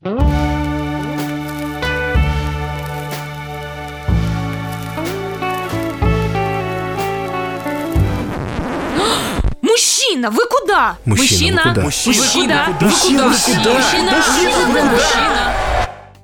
Мужчина, вы куда? Мужчина, вы куда? Мужчина, вы куда? Мужчина, Вы куда? Мужчина, мужчина.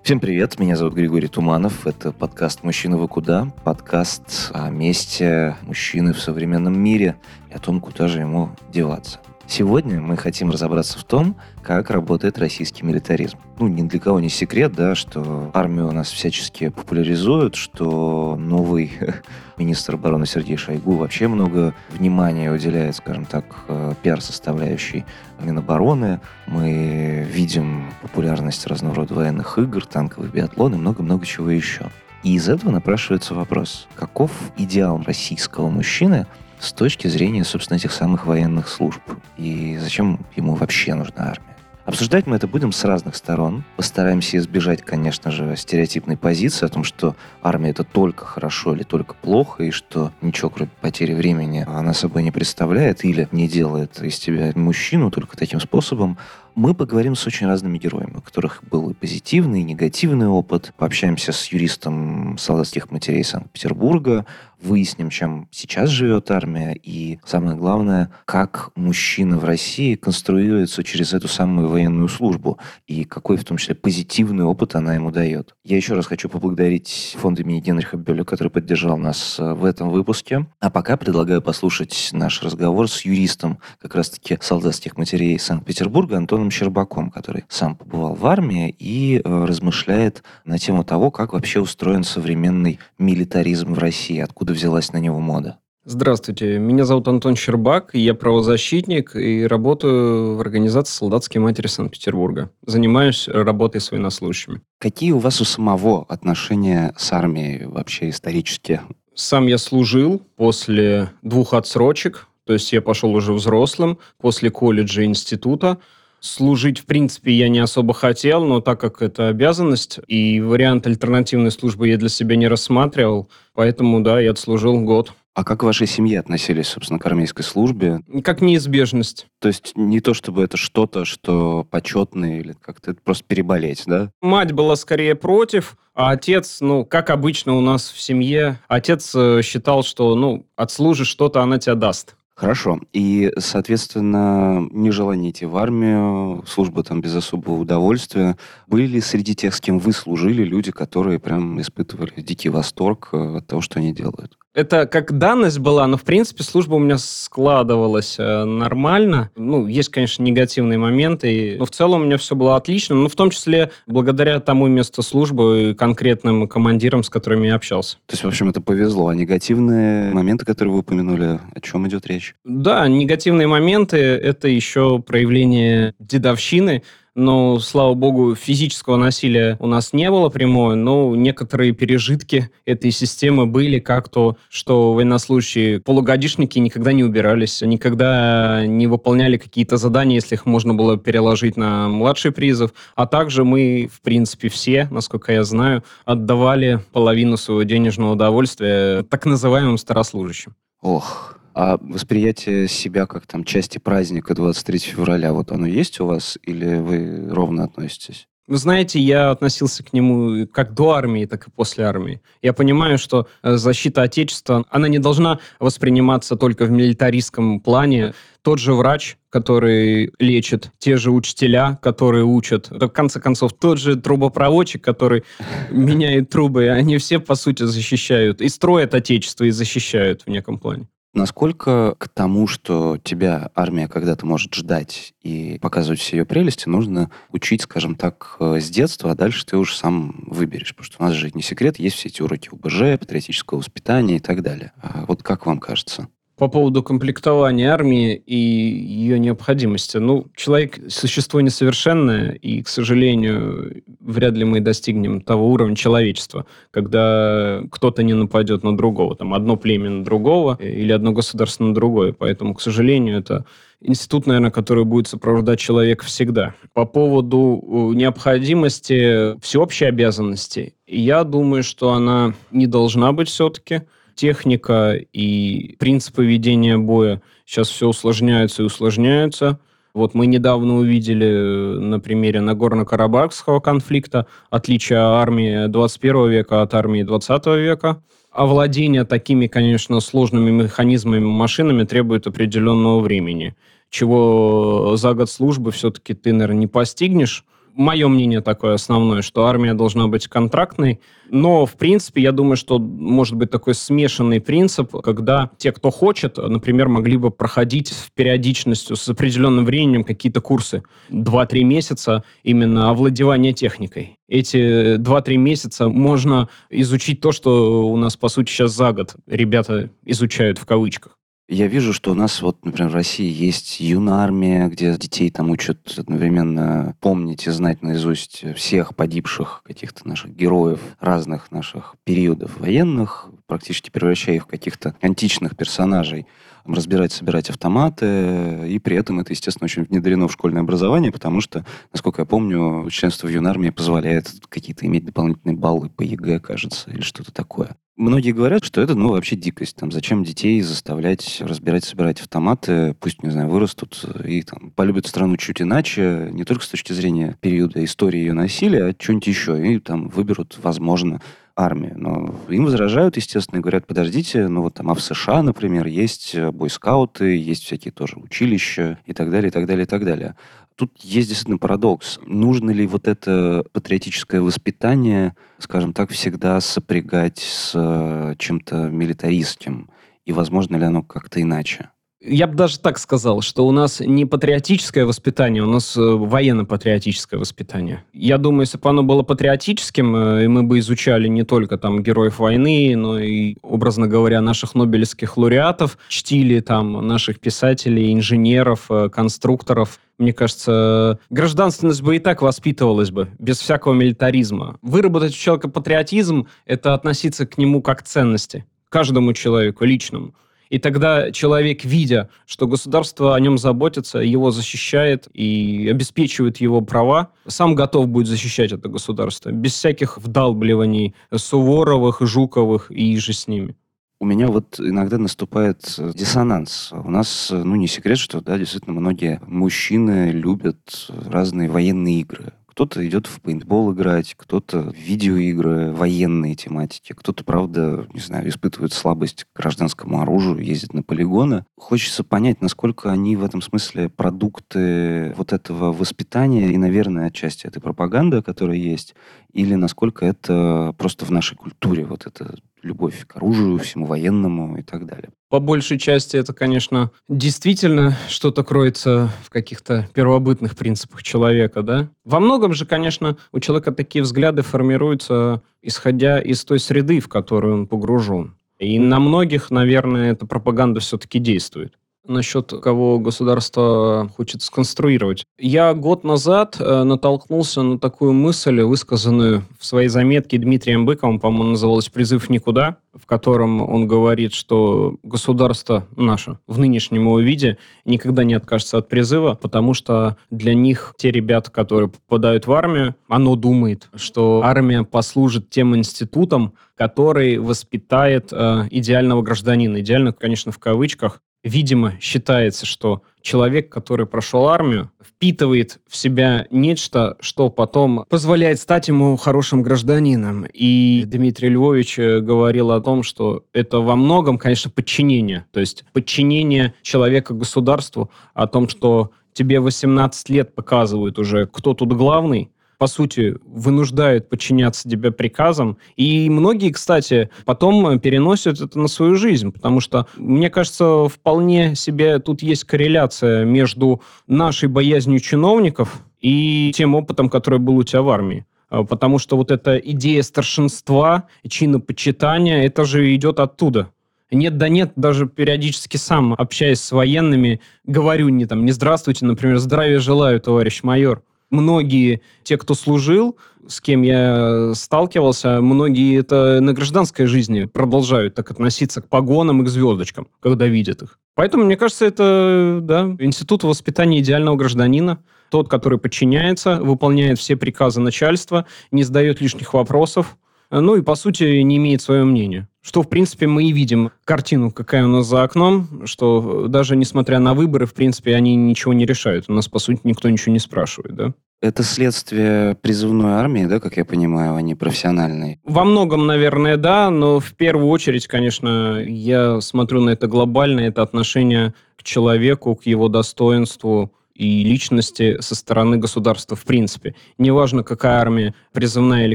Всем привет, меня зовут Григорий Туманов, это подкаст «Мужчина, вы куда?» Подкаст о месте мужчины в современном мире и о том, куда же ему деваться. Сегодня мы хотим разобраться в том, как работает российский милитаризм. Ну, ни для кого не секрет, да, что армию у нас всячески популяризуют, что новый министр обороны Сергей Шойгу вообще много внимания уделяет, скажем так, э, пиар-составляющей Минобороны. Мы видим популярность разного рода военных игр, танковый биатлон и много-много чего еще. И из этого напрашивается вопрос, каков идеал российского мужчины с точки зрения, собственно, этих самых военных служб? И зачем ему вообще нужна армия? Обсуждать мы это будем с разных сторон. Постараемся избежать, конечно же, стереотипной позиции о том, что армия это только хорошо или только плохо, и что ничего, кроме потери времени, она собой не представляет или не делает из тебя мужчину только таким способом. Мы поговорим с очень разными героями, у которых был и позитивный, и негативный опыт. Пообщаемся с юристом солдатских матерей Санкт-Петербурга, выясним, чем сейчас живет армия, и самое главное, как мужчина в России конструируется через эту самую военную службу, и какой в том числе позитивный опыт она ему дает. Я еще раз хочу поблагодарить фонд имени Генриха Бёля, который поддержал нас э, в этом выпуске. А пока предлагаю послушать наш разговор с юристом как раз-таки солдатских матерей Санкт-Петербурга Антоном Щербаком, который сам побывал в армии и э, размышляет на тему того, как вообще устроен современный милитаризм в России, откуда взялась на него мода. Здравствуйте, меня зовут Антон Щербак, я правозащитник и работаю в организации «Солдатские матери Санкт-Петербурга». Занимаюсь работой с военнослужащими. Какие у вас у самого отношения с армией вообще исторически? Сам я служил после двух отсрочек, то есть я пошел уже взрослым, после колледжа и института. Служить, в принципе, я не особо хотел, но так как это обязанность, и вариант альтернативной службы я для себя не рассматривал, поэтому, да, я отслужил год. А как в вашей семье относились, собственно, к армейской службе? Как неизбежность. То есть не то, чтобы это что-то, что почетное или как-то это просто переболеть, да? Мать была скорее против, а отец, ну, как обычно у нас в семье, отец э, считал, что, ну, отслужишь что-то, она тебя даст. Хорошо. И, соответственно, нежелание идти в армию, служба там без особого удовольствия. Были ли среди тех, с кем вы служили, люди, которые прям испытывали дикий восторг э, от того, что они делают? Это как данность была, но, в принципе, служба у меня складывалась э, нормально. Ну, есть, конечно, негативные моменты, но в целом у меня все было отлично, но в том числе благодаря тому месту службы и конкретным командирам, с которыми я общался. То есть, в общем, это повезло. А негативные моменты, которые вы упомянули, о чем идет речь? Да, негативные моменты – это еще проявление дедовщины, но, слава богу, физического насилия у нас не было прямое, но некоторые пережитки этой системы были, как то, что военнослужащие, полугодишники никогда не убирались, никогда не выполняли какие-то задания, если их можно было переложить на младший призыв, а также мы, в принципе, все, насколько я знаю, отдавали половину своего денежного удовольствия так называемым старослужащим. Ох, а восприятие себя как там части праздника 23 февраля, вот оно есть у вас или вы ровно относитесь? Вы знаете, я относился к нему как до армии, так и после армии. Я понимаю, что э, защита Отечества, она не должна восприниматься только в милитаристском плане. Тот же врач, который лечит, те же учителя, которые учат, в конце концов, тот же трубопроводчик, который меняет трубы, они все, по сути, защищают и строят Отечество, и защищают в неком плане. Насколько к тому, что тебя армия когда-то может ждать и показывать все ее прелести, нужно учить, скажем так, э, с детства, а дальше ты уже сам выберешь. Потому что у нас же не секрет, есть все эти уроки УБЖ, патриотического воспитания и так далее. А вот как вам кажется? По поводу комплектования армии и ее необходимости. Ну, человек – существо несовершенное, и, к сожалению, вряд ли мы достигнем того уровня человечества, когда кто-то не нападет на другого, там, одно племя на другого или одно государство на другое. Поэтому, к сожалению, это институт, наверное, который будет сопровождать человека всегда. По поводу э, необходимости всеобщей обязанности, я думаю, что она не должна быть все-таки – техника и принципы ведения боя сейчас все усложняются и усложняются. Вот мы недавно увидели на примере Нагорно-Карабахского конфликта отличие армии 21 века от армии 20 века. Овладение такими, конечно, сложными механизмами, машинами требует определенного времени, чего за год службы все-таки ты, наверное, не постигнешь мое мнение такое основное, что армия должна быть контрактной. Но, в принципе, я думаю, что может быть такой смешанный принцип, когда те, кто хочет, например, могли бы проходить с периодичностью, с определенным временем какие-то курсы. 2-3 месяца именно овладевания техникой. Эти 2-3 месяца можно изучить то, что у нас, по сути, сейчас за год ребята изучают в кавычках. Я вижу, что у нас вот, например, в России есть юнармия, где детей там учат одновременно помнить и знать наизусть всех погибших каких-то наших героев разных наших периодов военных, практически превращая их в каких-то античных персонажей разбирать, собирать автоматы, и при этом это, естественно, очень внедрено в школьное образование, потому что, насколько я помню, членство в юнармии позволяет какие-то иметь дополнительные баллы по ЕГЭ, кажется, или что-то такое. Многие говорят, что это, ну, вообще дикость. Там, зачем детей заставлять разбирать, собирать автоматы, пусть, не знаю, вырастут и там полюбят страну чуть иначе, не только с точки зрения периода истории ее насилия, а что-нибудь еще, и там выберут, возможно, армию. Но им возражают, естественно, и говорят, подождите, ну вот там, а в США, например, есть бойскауты, есть всякие тоже училища и так далее, и так далее, и так далее. Тут есть действительно парадокс. Нужно ли вот это патриотическое воспитание, скажем так, всегда сопрягать с э, чем-то милитаристским? И возможно ли оно как-то иначе? Я бы даже так сказал, что у нас не патриотическое воспитание, у нас э, военно-патриотическое воспитание. Я думаю, если бы оно было патриотическим, э, и мы бы изучали не только там героев войны, но и, образно говоря, наших нобелевских лауреатов, чтили там наших писателей, инженеров, э, конструкторов, мне кажется, гражданственность бы и так воспитывалась бы, без всякого милитаризма. Выработать у человека патриотизм – это относиться к нему как к ценности, каждому человеку личному. И тогда человек, видя, что государство о нем заботится, его защищает и обеспечивает его права, сам готов будет защищать это государство, без всяких вдалбливаний Суворовых, Жуковых и же с ними. У меня вот иногда наступает диссонанс. У нас, ну, не секрет, что, да, действительно, многие мужчины любят разные военные игры. Кто-то идет в пейнтбол играть, кто-то в видеоигры, военные тематики, кто-то, правда, не знаю, испытывает слабость к гражданскому оружию, ездит на полигоны. Хочется понять, насколько они в этом смысле продукты вот этого воспитания и, наверное, отчасти этой пропаганды, которая есть, или насколько это просто в нашей культуре вот это любовь к оружию, всему военному и так далее. По большей части это, конечно, действительно что-то кроется в каких-то первобытных принципах человека, да? Во многом же, конечно, у человека такие взгляды формируются, исходя из той среды, в которую он погружен. И на многих, наверное, эта пропаганда все-таки действует насчет кого государство хочет сконструировать. Я год назад э, натолкнулся на такую мысль, высказанную в своей заметке Дмитрием Быковым, по-моему, называлась «Призыв никуда», в котором он говорит, что государство наше в нынешнем его виде никогда не откажется от призыва, потому что для них те ребята, которые попадают в армию, оно думает, что армия послужит тем институтом, который воспитает э, идеального гражданина. Идеально, конечно, в кавычках, видимо, считается, что человек, который прошел армию, впитывает в себя нечто, что потом позволяет стать ему хорошим гражданином. И Дмитрий Львович э, говорил о том, что это во многом, конечно, подчинение. То есть подчинение человека государству, о том, что тебе 18 лет показывают уже, кто тут главный, по сути, вынуждают подчиняться тебе приказам. И многие, кстати, потом переносят это на свою жизнь, потому что, мне кажется, вполне себе тут есть корреляция между нашей боязнью чиновников и тем опытом, который был у тебя в армии. А, потому что вот эта идея старшинства, чинопочитания, это же идет оттуда. Нет да нет, даже периодически сам, общаясь с военными, говорю не там, не здравствуйте, например, здравия желаю, товарищ майор многие, те, кто служил, с кем я сталкивался, многие это на гражданской жизни продолжают так относиться к погонам и к звездочкам, когда видят их. Поэтому, мне кажется, это да, институт воспитания идеального гражданина. Тот, который подчиняется, выполняет все приказы начальства, не задает лишних вопросов, ну и, по сути, не имеет свое мнение. Что, в принципе, мы и видим картину, какая у нас за окном, что даже несмотря на выборы, в принципе, они ничего не решают. У нас, по сути, никто ничего не спрашивает, да? Это следствие призывной армии, да, как я понимаю, а не профессиональной? Во многом, наверное, да, но в первую очередь, конечно, я смотрю на это глобально, это отношение к человеку, к его достоинству, и личности со стороны государства в принципе. Неважно, какая армия, призывная или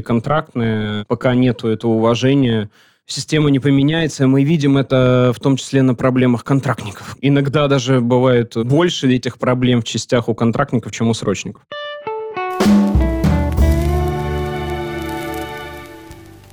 контрактная, пока нету этого уважения, система не поменяется. Мы видим это в том числе на проблемах контрактников. Иногда даже бывает больше этих проблем в частях у контрактников, чем у срочников.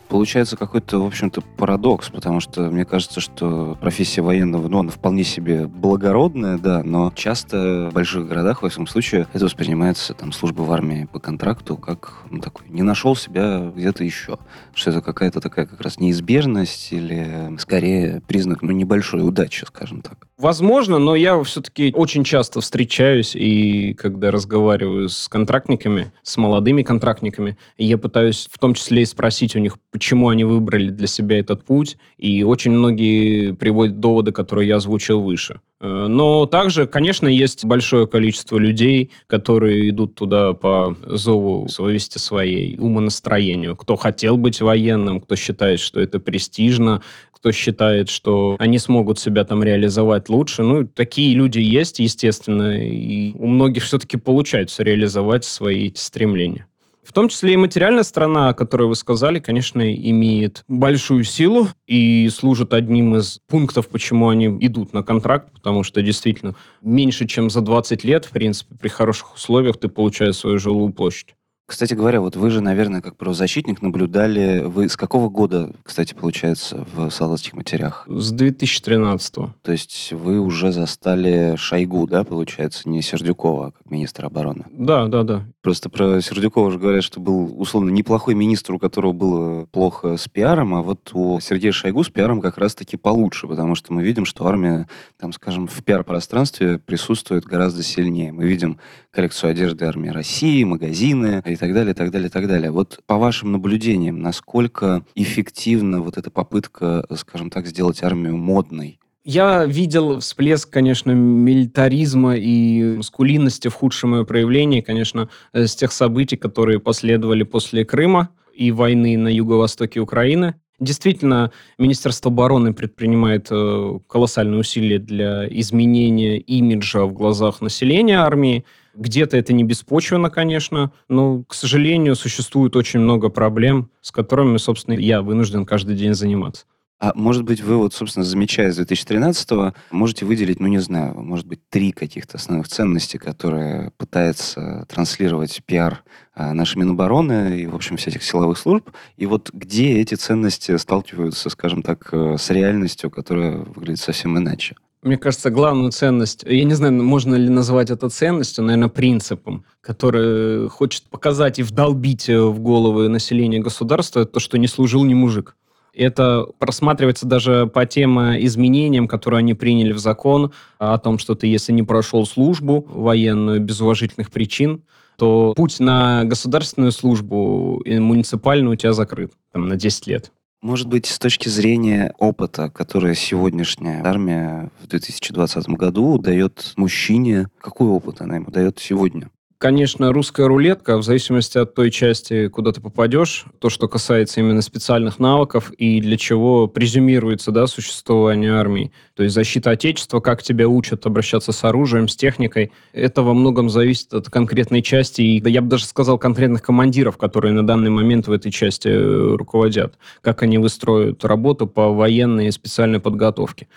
Получается какой-то, в общем-то, парадокс, потому что мне кажется, что профессия военного, ну, она вполне себе благородная, да, но часто в больших городах, во всяком случае, это воспринимается, там, служба в армии по контракту как, ну, такой, не нашел себя где-то еще. Что это какая-то такая как раз неизбежность или, скорее, признак, ну, небольшой удачи, скажем так. Возможно, но я все-таки очень часто встречаюсь и когда разговариваю с контрактниками, с молодыми контрактниками, я пытаюсь в том числе и спросить у них, почему они выбрали для себя этот путь, и очень многие приводят доводы, которые я озвучил выше. Э, но также, конечно, есть большое количество людей, которые идут туда по зову совести своей, умонастроению. Кто хотел быть военным, кто считает, что это престижно, кто считает, что они смогут себя там реализовать лучше. Ну, такие люди есть, естественно, и у многих все-таки получается реализовать свои стремления. В том числе и материальная сторона, о которой вы сказали, конечно, имеет большую силу и служит одним из пунктов, почему они идут на контракт, потому что действительно меньше, чем за 20 лет, в принципе, при хороших условиях ты получаешь свою жилую площадь. Кстати говоря, вот вы же, наверное, как правозащитник наблюдали... Вы с какого года, кстати, получается, в солдатских матерях? С 2013 -го. То есть вы уже застали Шойгу, да, получается, не Сердюкова, а как министра обороны? Да, да, да. Просто про Сердюкова уже говорят, что был, условно, неплохой министр, у которого было плохо с пиаром, а вот у Сергея Шойгу с пиаром как раз-таки получше, потому что мы видим, что армия, там, скажем, в пиар-пространстве присутствует гораздо сильнее. Мы видим коллекцию одежды армии России, магазины и так далее, и так далее, и так далее. Вот по вашим наблюдениям, насколько эффективна вот эта попытка, скажем так, сделать армию модной? Я видел всплеск, конечно, милитаризма и маскулинности в худшем ее проявлении, конечно, э, с тех событий, которые последовали после Крыма и войны на юго-востоке Украины. Действительно, Министерство обороны предпринимает э, колоссальные усилия для изменения имиджа в глазах населения армии. Где-то это не беспочвенно, конечно, но, к сожалению, существует очень много проблем, с которыми, собственно, я вынужден каждый день заниматься. А может быть, вы вот, собственно, замечая с 2013-го, можете выделить, ну, не знаю, может быть, три каких-то основных ценности, которые пытается транслировать пиар а, нашей Минобороны и, в общем, всех этих силовых служб, и вот где эти ценности сталкиваются, скажем так, э, с реальностью, которая выглядит совсем иначе? Мне кажется, главную ценность, я не знаю, можно ли назвать это ценностью, наверное, принципом, который хочет показать и вдолбить в головы населения государства, то, что не служил ни мужик. Это просматривается даже по тем изменениям, которые они приняли в закон, о том, что ты, если не прошел службу военную без уважительных причин, то путь на государственную службу и муниципальную у тебя закрыт там, на 10 лет. Может быть, с точки зрения опыта, который сегодняшняя армия в 2020 году дает мужчине, какой опыт она ему дает сегодня? Конечно, русская рулетка, в зависимости от той части, куда ты попадешь, то, что касается именно специальных навыков и для чего презюмируется да, существование армии. То есть защита Отечества, как тебя учат обращаться с оружием, с техникой, это во многом зависит от конкретной части, и я бы даже сказал конкретных командиров, которые на данный момент в этой части э, руководят, как они выстроят работу по военной и специальной подготовке.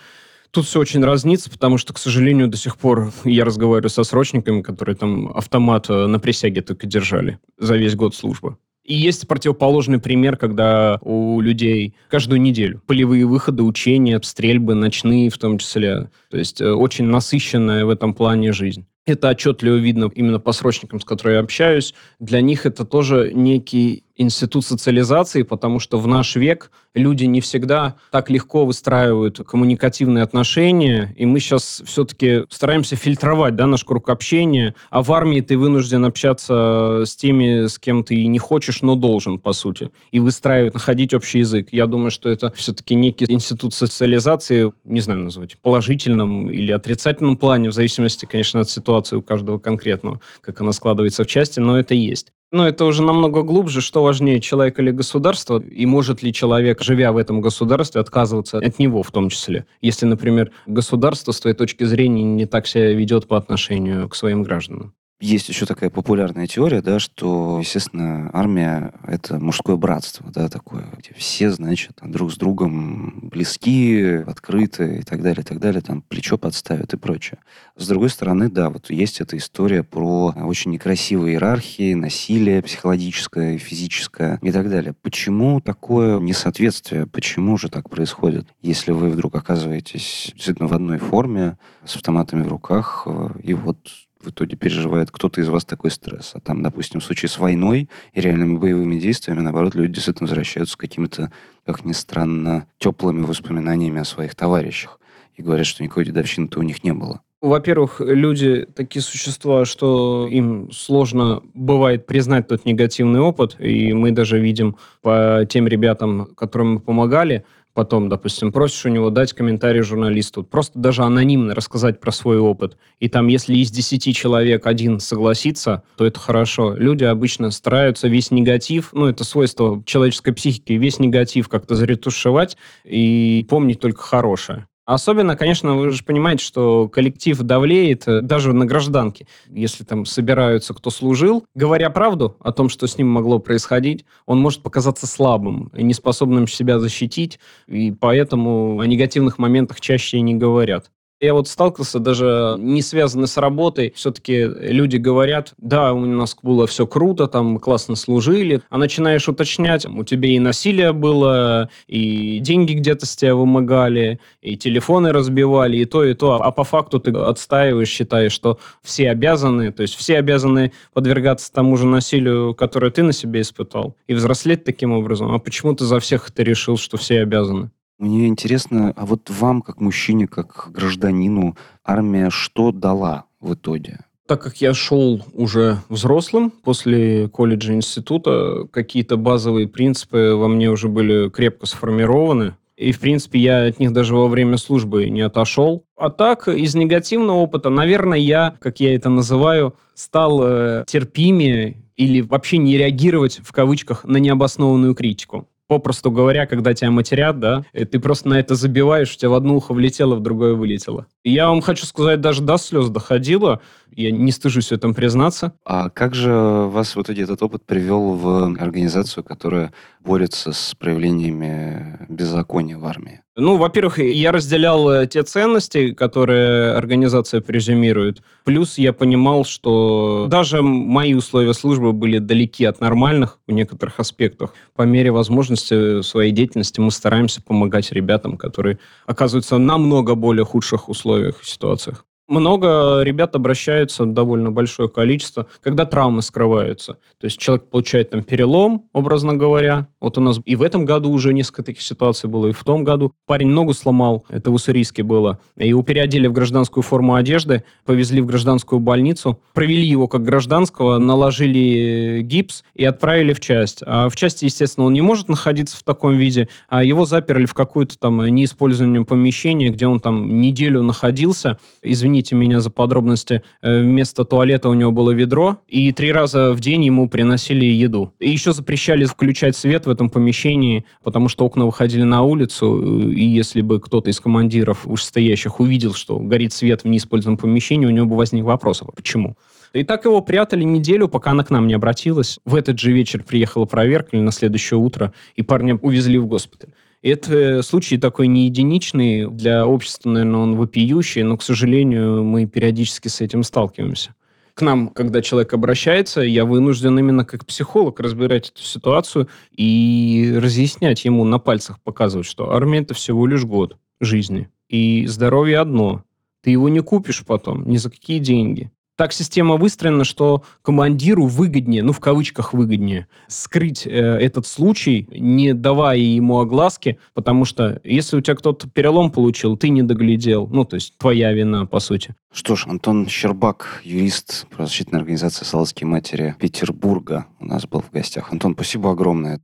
Тут все очень разнится, потому что, к сожалению, до сих пор я разговариваю со срочниками, которые там автомат э, на присяге только держали за весь год службы. И есть противоположный пример, когда у людей каждую неделю полевые выходы, учения, стрельбы, ночные в том числе. То есть э, очень насыщенная в этом плане жизнь. Это отчетливо видно именно по срочникам, с которыми я общаюсь. Для них это тоже некий институт социализации, потому что в наш век люди не всегда так легко выстраивают коммуникативные отношения, и мы сейчас все-таки стараемся фильтровать да, наш круг общения, а в армии ты вынужден общаться с теми, с кем ты не хочешь, но должен, по сути, и выстраивать, находить общий язык. Я думаю, что это все-таки некий институт социализации, не знаю назвать, положительном или отрицательном плане, в зависимости, конечно, от ситуации у каждого конкретного, как она складывается в части, но это есть. Но это уже намного глубже, что важнее, человек или государство, и может ли человек, живя в этом государстве, отказываться от него в том числе. Если, например, государство, с твоей точки зрения, не так себя ведет по отношению к своим гражданам. Есть еще такая популярная теория, да, что, естественно, армия — это мужское братство, да, такое, где все, значит, друг с другом близки, открыты и так далее, и так далее, там плечо подставят и прочее. С другой стороны, да, вот есть эта история про очень некрасивые иерархии, насилие психологическое, физическое и так далее. Почему такое несоответствие? Почему же так происходит? Если вы вдруг оказываетесь действительно в одной форме, с автоматами в руках, э, и вот в итоге переживает кто-то из вас такой стресс. А там, допустим, в случае с войной и реальными боевыми действиями, наоборот, люди действительно возвращаются с какими-то, как ни странно, теплыми воспоминаниями о своих товарищах. И говорят, что никакой дедовщины-то у них не было. Во-первых, люди такие существа, что им сложно бывает признать тот негативный опыт, и мы даже видим по тем ребятам, которым мы помогали, потом, допустим, просишь у него дать комментарий журналисту, просто даже анонимно рассказать про свой опыт. И там, если из 10 человек один согласится, то это хорошо. Люди обычно стараются весь негатив, ну, это свойство человеческой психики, весь негатив как-то заретушевать и помнить только хорошее. Особенно, конечно, вы же понимаете, что коллектив давлеет э, даже на гражданке. Если там собираются, кто служил, говоря правду о том, что с ним могло происходить, он может показаться слабым и неспособным себя защитить, и поэтому о негативных моментах чаще не говорят. Я вот сталкивался даже не связанно с работой. Все-таки люди говорят, да, у нас было все круто, там классно служили. А начинаешь уточнять, у тебя и насилие было, и деньги где-то с тебя вымогали, и телефоны разбивали, и то, и то. А по факту ты отстаиваешь, считаешь, что все обязаны, то есть все обязаны подвергаться тому же насилию, которое ты на себе испытал, и взрослеть таким образом. А почему ты за всех ты решил, что все обязаны? Мне интересно, а вот вам, как мужчине, как гражданину, армия что дала в итоге? Так как я шел уже взрослым после колледжа, института, какие-то базовые принципы во мне уже были крепко сформированы. И, в принципе, я от них даже во время службы не отошел. А так, из негативного опыта, наверное, я, как я это называю, стал э, терпимее или вообще не реагировать, в кавычках, на необоснованную критику попросту говоря, когда тебя матерят, да, ты просто на это забиваешь, у тебя в одно ухо влетело, в другое вылетело. И я вам хочу сказать, даже до слез доходило, я не стыжусь в этом признаться. А как же вас в итоге этот опыт привел в организацию, которая борется с проявлениями беззакония в армии? Ну, во-первых, я разделял э, те ценности, которые организация презюмирует. Плюс я понимал, что даже мои условия службы были далеки от нормальных в некоторых аспектах. По мере возможности своей деятельности мы стараемся помогать ребятам, которые оказываются намного более худших условиях и ситуациях. Много ребят обращаются, довольно большое количество, когда травмы скрываются. То есть человек получает там перелом, образно говоря. Вот у нас и в этом году уже несколько таких ситуаций было, и в том году. Парень ногу сломал, это в Уссурийске было. Его переодели в гражданскую форму одежды, повезли в гражданскую больницу, провели его как гражданского, наложили гипс и отправили в часть. А в части, естественно, он не может находиться в таком виде, а его заперли в какое-то там неиспользованное помещение, где он там неделю находился. Извините, извините меня за подробности, э, вместо туалета у него было ведро, и три раза в день ему приносили еду. И еще запрещали включать свет в этом помещении, потому что окна выходили на улицу, и если бы кто-то из командиров вышестоящих увидел, что горит свет в неиспользованном помещении, у него бы возник вопрос, а почему? И так его прятали неделю, пока она к нам не обратилась. В этот же вечер приехала проверка, или на следующее утро, и парня увезли в госпиталь. Это случай такой не единичный, для общества, наверное, он вопиющий, но, к сожалению, мы периодически с этим сталкиваемся. К нам, когда человек обращается, я вынужден именно как психолог разбирать эту ситуацию и разъяснять ему на пальцах, показывать, что армия – это всего лишь год жизни. И здоровье одно. Ты его не купишь потом ни за какие деньги. Так система выстроена, что командиру выгоднее, ну, в кавычках выгоднее, скрыть э, этот случай, не давая ему огласки, потому что если у тебя кто-то перелом получил, ты не доглядел. Ну, то есть твоя вина, по сути. Что ж, Антон Щербак, юрист правозащитной организации «Солодские матери» Петербурга у нас был в гостях. Антон, спасибо огромное.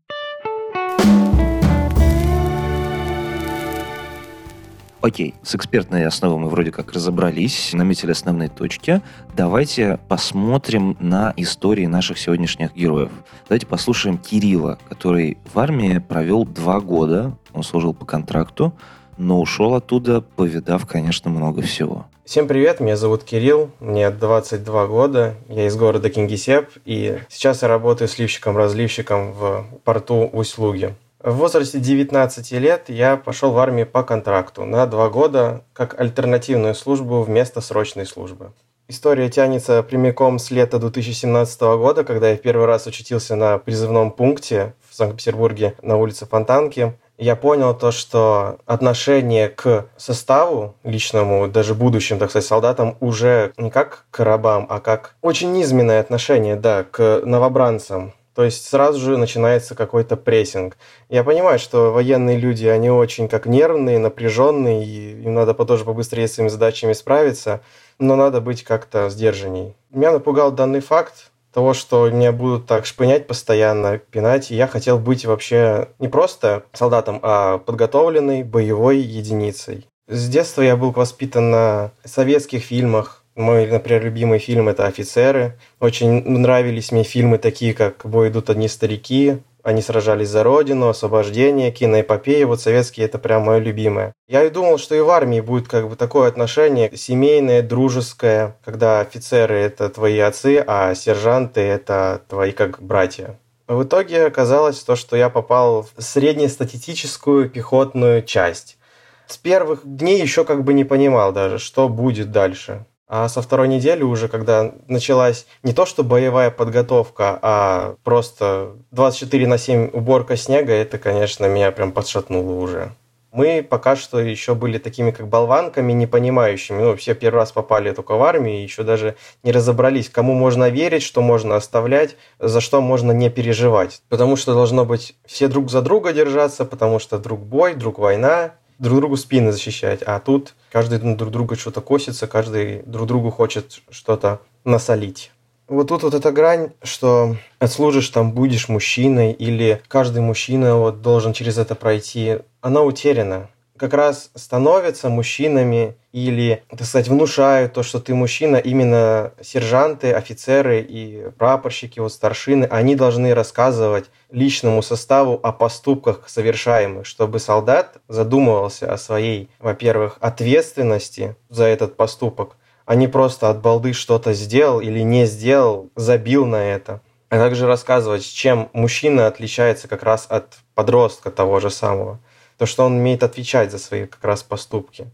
Окей, с экспертной основой мы вроде как разобрались, наметили основные точки. Давайте посмотрим на истории наших сегодняшних героев. Давайте послушаем Кирилла, который в армии провел два года. Он служил по контракту, но ушел оттуда, повидав, конечно, много всего. Всем привет, меня зовут Кирилл, мне 22 года, я из города Кингисепп, и сейчас я работаю сливщиком-разливщиком в порту Усть-Луги. В возрасте 19 лет я пошел в армию по контракту на два года как альтернативную службу вместо срочной службы. История тянется прямиком с лета 2017 года, когда я первый раз очутился на призывном пункте в Санкт-Петербурге на улице Фонтанки. Я понял то, что отношение к составу личному, даже будущим, так сказать, солдатам уже не как к рабам, а как очень низменное отношение, да, к новобранцам. То есть сразу же начинается какой-то прессинг. Я понимаю, что военные люди, они очень как нервные, напряженные, и им надо тоже побыстрее с своими задачами справиться, но надо быть как-то сдержанней. Меня напугал данный факт, того, что меня будут так шпынять постоянно, пинать. И я хотел быть вообще не просто солдатом, а подготовленной боевой единицей. С детства я был воспитан на советских фильмах, мой, например, любимый фильм – это «Офицеры». Очень нравились мне фильмы такие, как «Бой идут одни старики», они сражались за родину, освобождение, киноэпопея. Вот советские – это прям мое любимое. Я и думал, что и в армии будет как бы такое отношение семейное, дружеское, когда офицеры – это твои отцы, а сержанты – это твои как братья. В итоге оказалось то, что я попал в среднестатистическую пехотную часть. С первых дней еще как бы не понимал даже, что будет дальше. А со второй недели уже, когда началась не то что боевая подготовка, а просто 24 на 7 уборка снега, это, конечно, меня прям подшатнуло уже. Мы пока что еще были такими как болванками, не понимающими. Ну, все первый раз попали только в армию, еще даже не разобрались, кому можно верить, что можно оставлять, за что можно не переживать. Потому что должно быть все друг за друга держаться, потому что друг бой, друг война, друг другу спины защищать. А тут каждый друг друга что-то косится, каждый друг другу хочет что-то насолить. Вот тут вот эта грань, что отслужишь там, будешь мужчиной, или каждый мужчина вот должен через это пройти, она утеряна как раз становятся мужчинами или, так сказать, внушают то, что ты мужчина, именно сержанты, офицеры и прапорщики, вот старшины, они должны рассказывать личному составу о поступках совершаемых, чтобы солдат задумывался о своей, во-первых, ответственности за этот поступок, а не просто от балды что-то сделал или не сделал, забил на это. А также рассказывать, чем мужчина отличается как раз от подростка того же самого то, что он умеет отвечать за свои как раз поступки.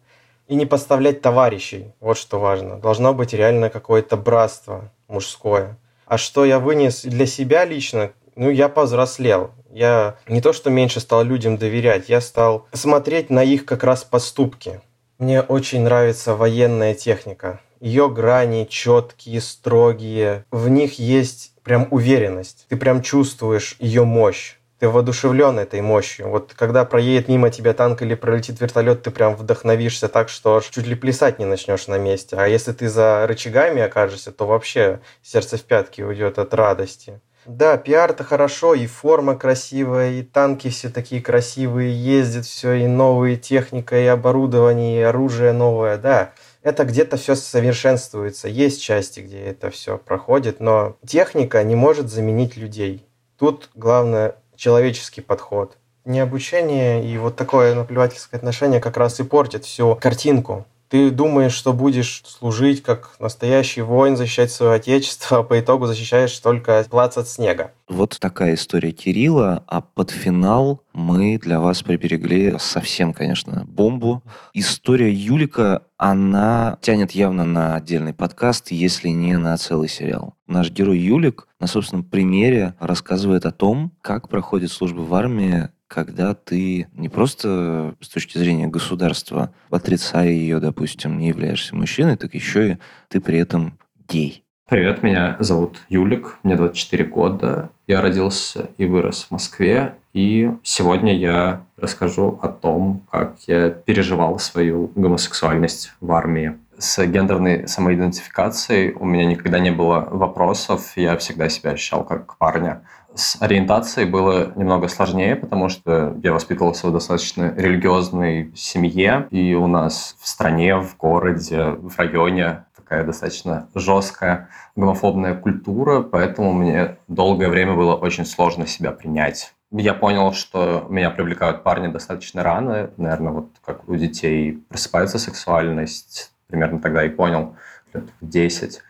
И не подставлять товарищей, вот что важно. Должно быть реально какое-то братство мужское. А что я вынес для себя лично, ну, я повзрослел. Я не то, что меньше стал людям доверять, я стал смотреть на их как раз поступки. Мне очень нравится военная техника. Ее грани четкие, строгие. В них есть прям уверенность. Ты прям чувствуешь ее мощь ты воодушевлен этой мощью. Вот когда проедет мимо тебя танк или пролетит вертолет, ты прям вдохновишься так, что чуть ли плясать не начнешь на месте. А если ты за рычагами окажешься, то вообще сердце в пятки уйдет от радости. Да, пиар-то хорошо, и форма красивая, и танки все такие красивые, ездят все, и новые техника, и оборудование, и оружие новое, да. Это где-то все совершенствуется. Есть части, где это все проходит, но техника не может заменить людей. Тут главное человеческий подход. Не обучение и вот такое наплевательское отношение как раз и портит всю картинку. Ты думаешь, что будешь служить как настоящий воин, защищать свое отечество, а по итогу защищаешь только плац от снега. Вот такая история Кирилла, а под финал мы для вас приберегли совсем, конечно, бомбу. История Юлика, она тянет явно на отдельный подкаст, если не на целый сериал. Наш герой Юлик на собственном примере рассказывает о том, как проходит служба в армии когда ты не просто с точки зрения государства, отрицая ее, допустим, не являешься мужчиной, так еще и ты при этом гей. Привет, меня зовут Юлик, мне 24 года. Я родился и вырос в Москве, и сегодня я расскажу о том, как я переживал свою гомосексуальность в армии. С гендерной самоидентификацией у меня никогда не было вопросов, я всегда себя ощущал как парня. С ориентацией было немного сложнее, потому что я воспитывался в достаточно религиозной семье, и у нас в стране, в городе, в районе такая достаточно жесткая гомофобная культура, поэтому мне долгое время было очень сложно себя принять. Я понял, что меня привлекают парни достаточно рано, наверное, вот как у детей просыпается сексуальность, примерно тогда и понял, лет в 10.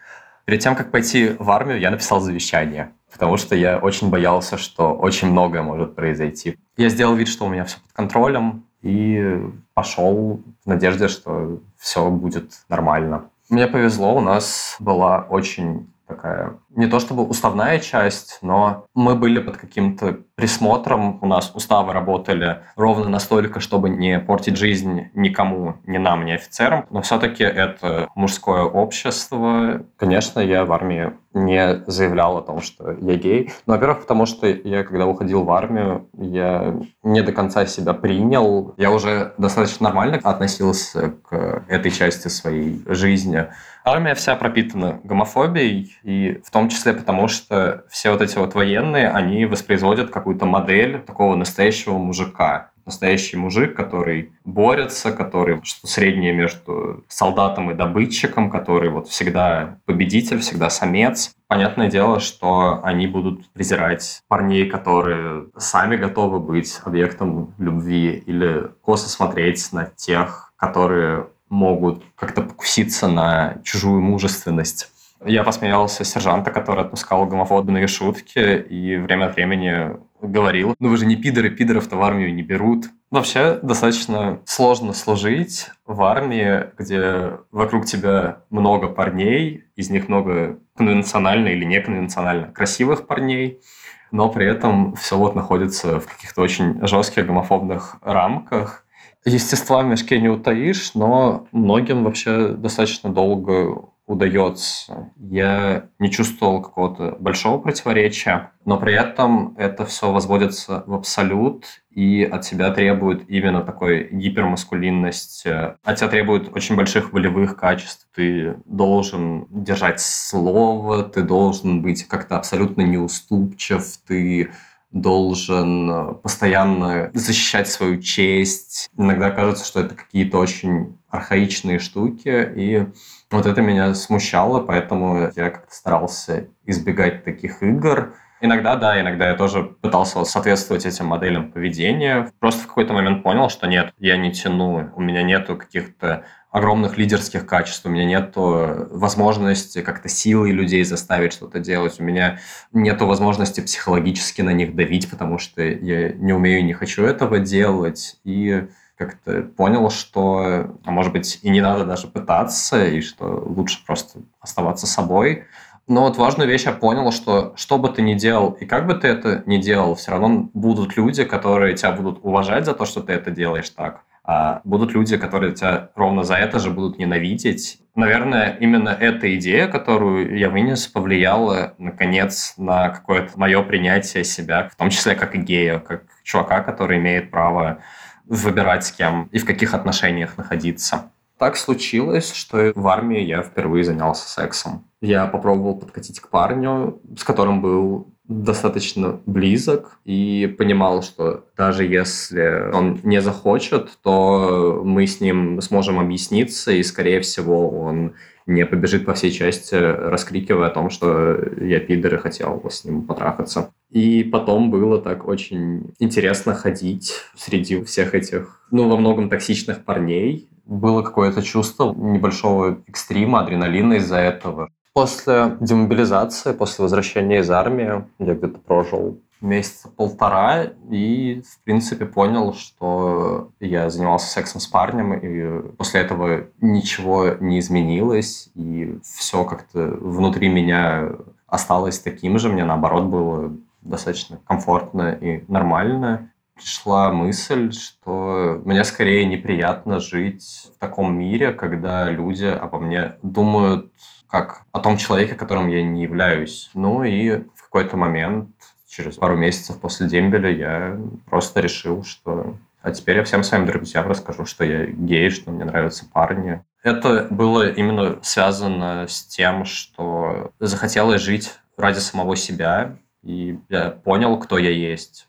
Перед тем, как пойти в армию, я написал завещание потому что я очень боялся, что очень многое может произойти. Я сделал вид, что у меня все под контролем, и пошел в надежде, что все будет нормально. Мне повезло, у нас была очень такая не то чтобы уставная часть, но мы были под каким-то присмотром. У нас уставы работали ровно настолько, чтобы не портить жизнь никому, ни нам, ни офицерам. Но все-таки это мужское общество. Конечно, я в армии не заявлял о том, что я гей. Ну, во-первых, потому что я, когда уходил в армию, я не до конца себя принял. Я уже достаточно нормально относился к этой части своей жизни. Армия вся пропитана гомофобией, и в том том числе потому, что все вот эти вот военные, они воспроизводят какую-то модель такого настоящего мужика. Настоящий мужик, который борется, который что среднее между солдатом и добытчиком, который вот всегда победитель, всегда самец. Понятное дело, что они будут презирать парней, которые сами готовы быть объектом любви или косо смотреть на тех, которые могут как-то покуситься на чужую мужественность. Я посмеялся сержанта, который отпускал гомофобные шутки и время от времени говорил, ну вы же не пидоры, пидоров-то в армию не берут. Вообще достаточно сложно служить в армии, где вокруг тебя много парней, из них много конвенционально или неконвенционально красивых парней, но при этом все вот находится в каких-то очень жестких гомофобных рамках. Естества в мешке не утаишь, но многим вообще достаточно долго удается. Я не чувствовал какого-то большого противоречия, но при этом это все возводится в абсолют и от себя требует именно такой гипермаскулинности. От тебя требует очень больших волевых качеств. Ты должен держать слово, ты должен быть как-то абсолютно неуступчив, ты должен постоянно защищать свою честь. Иногда кажется, что это какие-то очень архаичные штуки, и вот это меня смущало, поэтому я как-то старался избегать таких игр. Иногда, да, иногда я тоже пытался соответствовать этим моделям поведения. Просто в какой-то момент понял, что нет, я не тяну, у меня нету каких-то огромных лидерских качеств, у меня нету возможности как-то силой людей заставить что-то делать, у меня нету возможности психологически на них давить, потому что я не умею и не хочу этого делать. И как-то понял, что, а может быть, и не надо даже пытаться, и что лучше просто оставаться собой. Но вот важную вещь я понял, что что бы ты ни делал и как бы ты это ни делал, все равно будут люди, которые тебя будут уважать за то, что ты это делаешь так. А будут люди, которые тебя ровно за это же будут ненавидеть. Наверное, именно эта идея, которую я вынес, повлияла, наконец, на какое-то мое принятие себя, в том числе как гея, как чувака, который имеет право выбирать с кем и в каких отношениях находиться. Так случилось, что в армии я впервые занялся сексом. Я попробовал подкатить к парню, с которым был достаточно близок и понимал, что даже если он не захочет, то мы с ним сможем объясниться, и, скорее всего, он не побежит по всей части, раскрикивая о том, что я пидор и хотел с ним потрахаться. И потом было так очень интересно ходить среди всех этих, ну, во многом токсичных парней. Было какое-то чувство небольшого экстрима, адреналина из-за этого. После демобилизации, после возвращения из армии, я где-то прожил месяца полтора и, в принципе, понял, что я занимался сексом с парнем, и после этого ничего не изменилось, и все как-то внутри меня осталось таким же. Мне, наоборот, было достаточно комфортно и нормально. Пришла мысль, что мне скорее неприятно жить в таком мире, когда люди обо мне думают как о том человеке, которым я не являюсь. Ну и в какой-то момент, через пару месяцев после дембеля, я просто решил, что а теперь я всем своим друзьям расскажу, что я гей, что мне нравятся парни. Это было именно связано с тем, что захотелось жить ради самого себя, и я понял, кто я есть.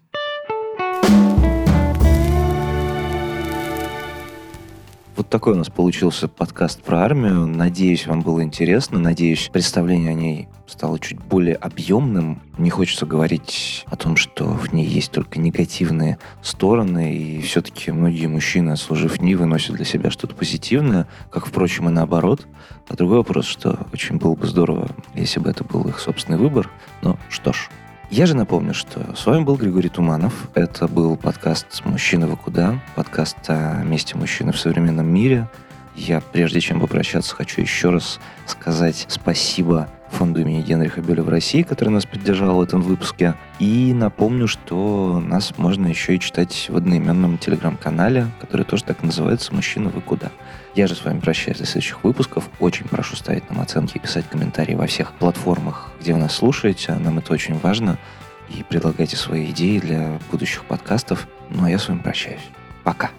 Вот такой у нас получился подкаст про армию. Надеюсь, вам было интересно. Надеюсь, представление о ней стало чуть более объемным. Не хочется говорить о том, что в ней есть только негативные стороны, и все-таки многие мужчины, отслужив НИ, выносят для себя что-то позитивное, как, впрочем, и наоборот. А другой вопрос, что очень было бы здорово, если бы это был их собственный выбор. Но что ж, я же напомню, что с вами был Григорий Туманов. Это был подкаст «Мужчина вы куда?», подкаст о месте мужчины в современном мире. Я, прежде чем попрощаться, хочу еще раз сказать спасибо фонду имени Генриха Бюля в России, который нас поддержал в этом выпуске. И напомню, что нас можно еще и читать в одноименном телеграм-канале, который тоже так называется «Мужчина, вы куда?». Я же с вами прощаюсь до следующих выпусков. Очень прошу ставить нам оценки и писать комментарии во всех платформах, где вы нас слушаете. Нам это очень важно. И предлагайте свои идеи для будущих подкастов. Ну а я с вами прощаюсь. Пока.